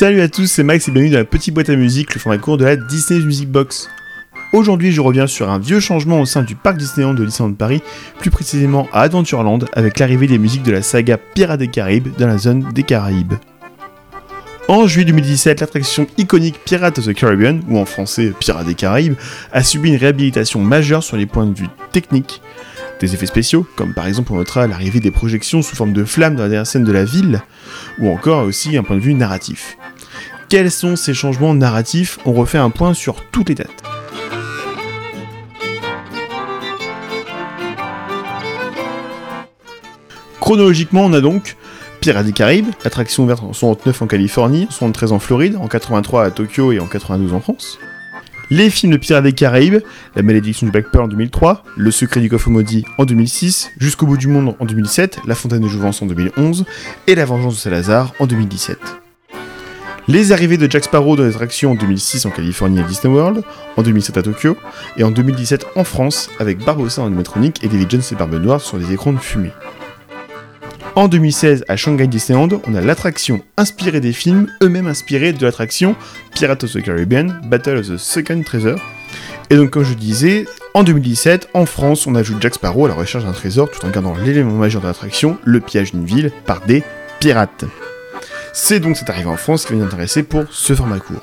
Salut à tous, c'est Max et bienvenue dans la petite boîte à musique, le format court de la Disney Music Box. Aujourd'hui, je reviens sur un vieux changement au sein du parc Disneyland de Disneyland Paris, plus précisément à Adventureland, avec l'arrivée des musiques de la saga Pirates des Caraïbes dans la zone des Caraïbes. En juillet 2017, l'attraction iconique Pirates of the Caribbean, ou en français Pirates des Caraïbes, a subi une réhabilitation majeure sur les points de vue techniques, des effets spéciaux, comme par exemple on notera l'arrivée des projections sous forme de flammes dans la dernière scène de la ville, ou encore aussi un point de vue narratif. Quels sont ces changements narratifs On refait un point sur toutes les dates. Chronologiquement, on a donc Pirates des Caraïbes, attraction ouverte en 69 en Californie, en 73 en Floride, en 83 à Tokyo et en 92 en France. Les films de Pirates des Caraïbes, La malédiction du Black Pearl en 2003, Le secret du coffre maudit en 2006, Jusqu'au bout du monde en 2007, La fontaine de Jouvence en 2011 et La vengeance de Salazar en 2017. Les arrivées de Jack Sparrow dans l'attraction en 2006 en Californie à Disney World, en 2007 à Tokyo, et en 2017 en France avec Barbossa en animatronique et David Jones et Barbe Noire sur des écrans de fumée. En 2016, à Shanghai Disneyland, on a l'attraction inspirée des films, eux-mêmes inspirés de l'attraction Pirates of the Caribbean, Battle of the Second Treasure. Et donc, comme je disais, en 2017, en France, on ajoute Jack Sparrow à la recherche d'un trésor tout en gardant l'élément majeur de l'attraction, le pillage d'une ville par des pirates. C'est donc cette arrivée en France qui va nous intéresser pour ce format court.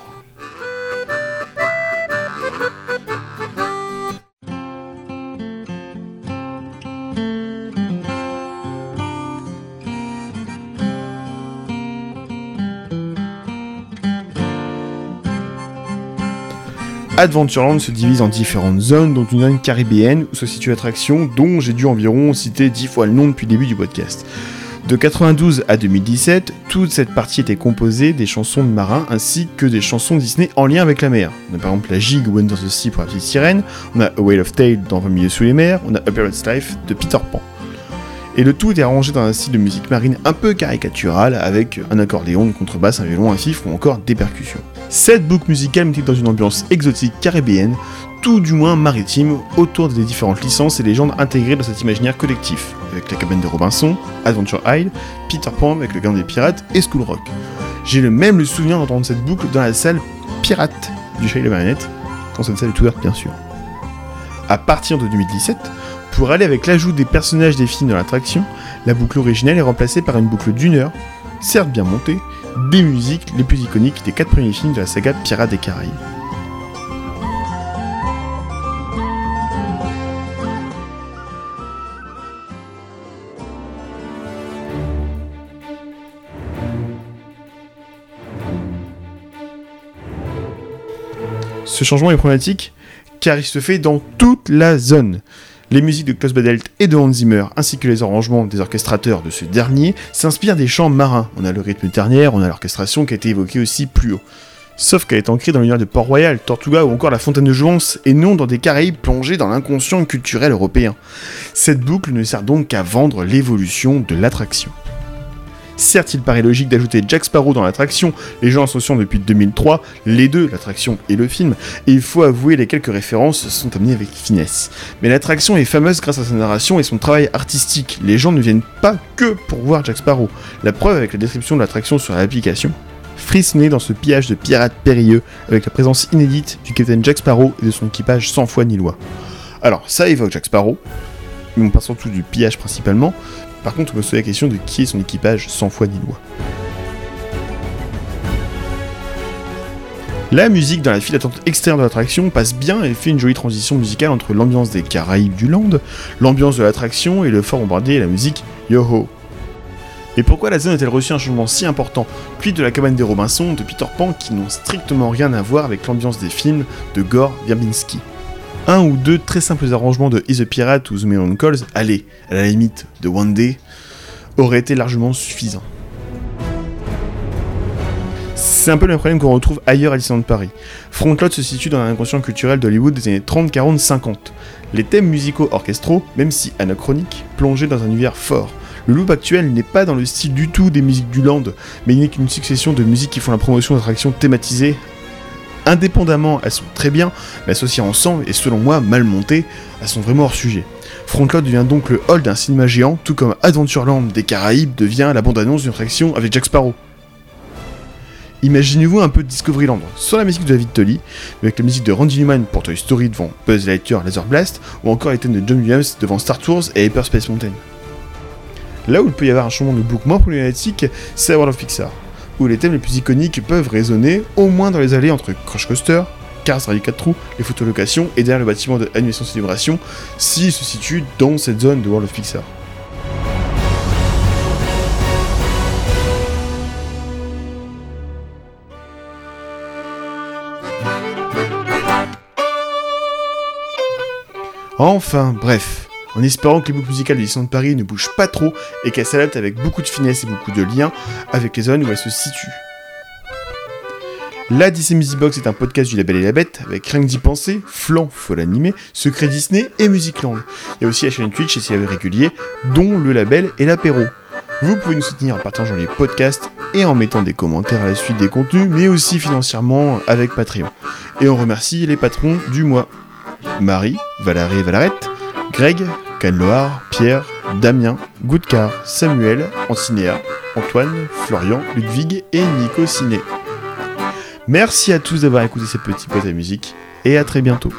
Adventureland se divise en différentes zones, dont une zone caribéenne où se situe l'attraction, dont j'ai dû environ citer 10 fois le nom depuis le début du podcast. De 92 à 2017, toute cette partie était composée des chansons de marins ainsi que des chansons Disney en lien avec la mer. On a par exemple la Gigue Under the Sea pour la petite sirène, on a A Whale of Tale dans 20 milieux sous les mers, on a A Pirate's Life de Peter Pan. Et le tout est arrangé dans un style de musique marine un peu caricatural avec un accordéon, une contrebasse, un violon, un fifre ou encore des percussions. Cette boucle musicale met dans une ambiance exotique caribéenne, tout du moins maritime, autour des différentes licences et légendes intégrées dans cet imaginaire collectif, avec la cabane de Robinson, Adventure Isle, Peter Pan avec le gang des pirates et School Rock. J'ai le même souvenir d'entendre cette boucle dans la salle Pirate du Chalet de Marionnette, quand cette salle est ouverte bien sûr. À partir de 2017, pour aller avec l'ajout des personnages des films dans l'attraction, la boucle originelle est remplacée par une boucle d'une heure, certes bien montée, des musiques les plus iconiques des quatre premiers films de la saga Pirates des Caraïbes. Ce changement est problématique car il se fait dans toute la zone. Les musiques de Klaus Badelt et de Hans Zimmer, ainsi que les arrangements des orchestrateurs de ce dernier, s'inspirent des chants marins. On a le rythme ternaire, on a l'orchestration qui a été évoquée aussi plus haut. Sauf qu'elle est ancrée dans l'univers de Port-Royal, Tortuga ou encore la Fontaine de Jouvence, et non dans des Caraïbes plongés dans l'inconscient culturel européen. Cette boucle ne sert donc qu'à vendre l'évolution de l'attraction. Certes, il paraît logique d'ajouter Jack Sparrow dans l'attraction, les gens associant depuis 2003 les deux, l'attraction et le film, et il faut avouer les quelques références sont amenées avec finesse. Mais l'attraction est fameuse grâce à sa narration et son travail artistique, les gens ne viennent pas que pour voir Jack Sparrow, la preuve avec la description de l'attraction sur l'application. Frissonner dans ce pillage de pirates périlleux avec la présence inédite du capitaine Jack Sparrow et de son équipage sans foi ni loi. Alors, ça évoque Jack Sparrow, mais on parle surtout du pillage principalement, par contre, on peut se poser la question de qui est son équipage sans foi ni loi. La musique dans la file d'attente extérieure de l'attraction passe bien et fait une jolie transition musicale entre l'ambiance des Caraïbes du Land, l'ambiance de l'attraction et le fort bombardé et la musique Yo-Ho. Mais pourquoi la zone a-t-elle reçu un changement si important, puis de la cabane des Robinson, de Peter Pan, qui n'ont strictement rien à voir avec l'ambiance des films de Gore Verbinski un ou deux très simples arrangements de Is a Pirate ou The Million Calls, allez, à la limite de One Day, auraient été largement suffisants. C'est un peu le même problème qu'on retrouve ailleurs à Disneyland Paris. Frontlot se situe dans l'inconscient culturel d'Hollywood des années 30, 40, 50. Les thèmes musicaux orchestraux, même si anachroniques, plongeaient dans un univers fort. Le loop actuel n'est pas dans le style du tout des musiques du land, mais n'est qu'une succession de musiques qui font la promotion d'attractions thématisées indépendamment, elles sont très bien, mais associées ensemble et selon moi mal montées, elles sont vraiment hors sujet. Frontlot devient donc le hall d'un cinéma géant, tout comme Adventureland des Caraïbes devient la bande-annonce d'une attraction avec Jack Sparrow. Imaginez-vous un peu Discovery Land, sans la musique de David Tully, mais avec la musique de Randy Newman pour Toy Story devant Buzz Lightyear Laser Blast, ou encore les thèmes de John Williams devant Star Tours et Hyperspace Mountain. Là où il peut y avoir un changement de boucle moins problématique, c'est World of Pixar, où les thèmes les plus iconiques peuvent résonner, au moins dans les allées entre Crush Coaster, Cars Rally 4 trous, les photolocations et derrière le bâtiment de Animation Célébration, s'il se situe dans cette zone de World of Pixar. Enfin, bref, en espérant que les boucles musicales de Disneyland de Paris ne bougent pas trop et qu'elles s'adaptent avec beaucoup de finesse et beaucoup de liens avec les zones où elles se situent. La Disney Music Box est un podcast du label et la bête avec rien que d'y penser, Flan, faut l'animer, Secret Disney et Musicland. Il y a aussi la chaîne Twitch et ses réguliers, dont le label et l'apéro. Vous pouvez nous soutenir en partageant les podcasts et en mettant des commentaires à la suite des contenus, mais aussi financièrement avec Patreon. Et on remercie les patrons du mois. Marie, Valérie et Valarette, Greg, Canloar, Pierre, Damien, Goudcar, Samuel, Ancinéa, Antoine, Florian, Ludwig et Nico Ciné. Merci à tous d'avoir écouté ces petits potes à musique et à très bientôt.